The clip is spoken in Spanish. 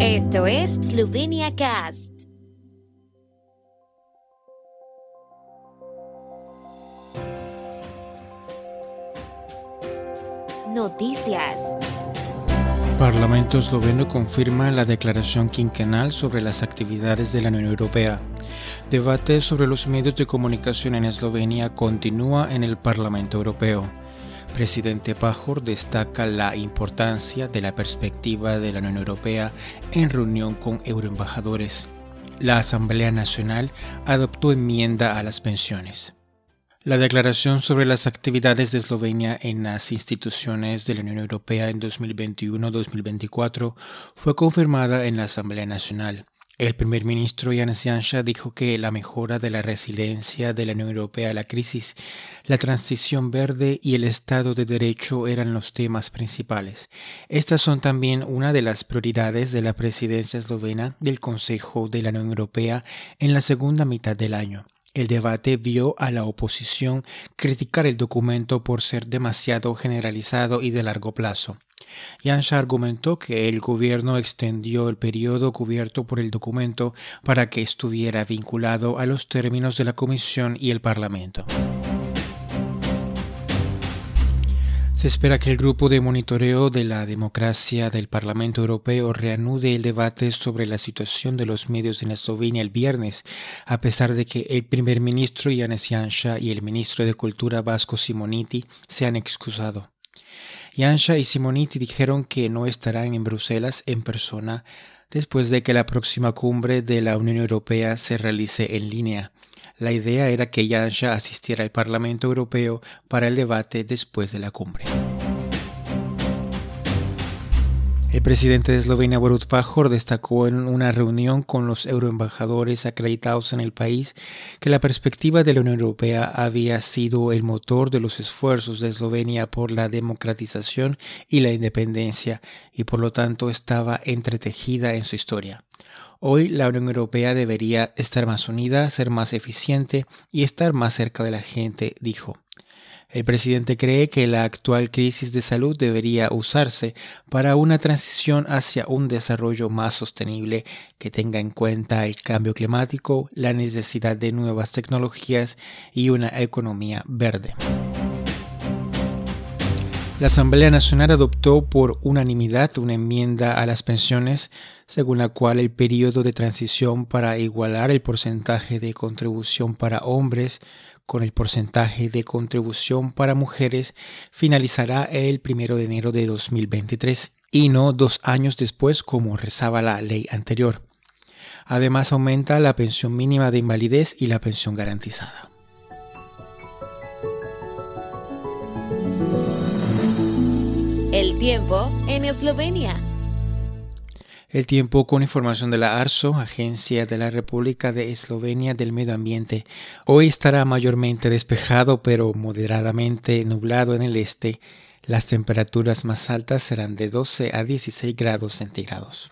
Esto es Slovenia Cast. Noticias. Parlamento esloveno confirma la declaración quinquenal sobre las actividades de la Unión Europea. Debate sobre los medios de comunicación en Eslovenia continúa en el Parlamento Europeo. Presidente Pajor destaca la importancia de la perspectiva de la Unión Europea en reunión con euroembajadores. La Asamblea Nacional adoptó enmienda a las pensiones. La declaración sobre las actividades de Eslovenia en las instituciones de la Unión Europea en 2021-2024 fue confirmada en la Asamblea Nacional. El primer ministro Janez Janša dijo que la mejora de la resiliencia de la Unión Europea a la crisis, la transición verde y el Estado de Derecho eran los temas principales. Estas son también una de las prioridades de la presidencia eslovena del Consejo de la Unión Europea en la segunda mitad del año. El debate vio a la oposición criticar el documento por ser demasiado generalizado y de largo plazo. Yansha argumentó que el gobierno extendió el periodo cubierto por el documento para que estuviera vinculado a los términos de la Comisión y el Parlamento. Se espera que el grupo de monitoreo de la democracia del Parlamento Europeo reanude el debate sobre la situación de los medios en Eslovenia el viernes, a pesar de que el primer ministro Janez Janša y el ministro de Cultura Vasco Simoniti se han excusado. Yansha y Simoniti dijeron que no estarán en Bruselas en persona después de que la próxima cumbre de la Unión Europea se realice en línea. La idea era que Yansha asistiera al Parlamento Europeo para el debate después de la cumbre. El presidente de Eslovenia, Borut Pajor, destacó en una reunión con los euroembajadores acreditados en el país que la perspectiva de la Unión Europea había sido el motor de los esfuerzos de Eslovenia por la democratización y la independencia y por lo tanto estaba entretejida en su historia. Hoy la Unión Europea debería estar más unida, ser más eficiente y estar más cerca de la gente, dijo. El presidente cree que la actual crisis de salud debería usarse para una transición hacia un desarrollo más sostenible que tenga en cuenta el cambio climático, la necesidad de nuevas tecnologías y una economía verde. La Asamblea Nacional adoptó por unanimidad una enmienda a las pensiones según la cual el periodo de transición para igualar el porcentaje de contribución para hombres con el porcentaje de contribución para mujeres finalizará el 1 de enero de 2023 y no dos años después como rezaba la ley anterior. Además aumenta la pensión mínima de invalidez y la pensión garantizada. El tiempo en Eslovenia. El tiempo con información de la ARSO, Agencia de la República de Eslovenia del Medio Ambiente. Hoy estará mayormente despejado pero moderadamente nublado en el este. Las temperaturas más altas serán de 12 a 16 grados centígrados.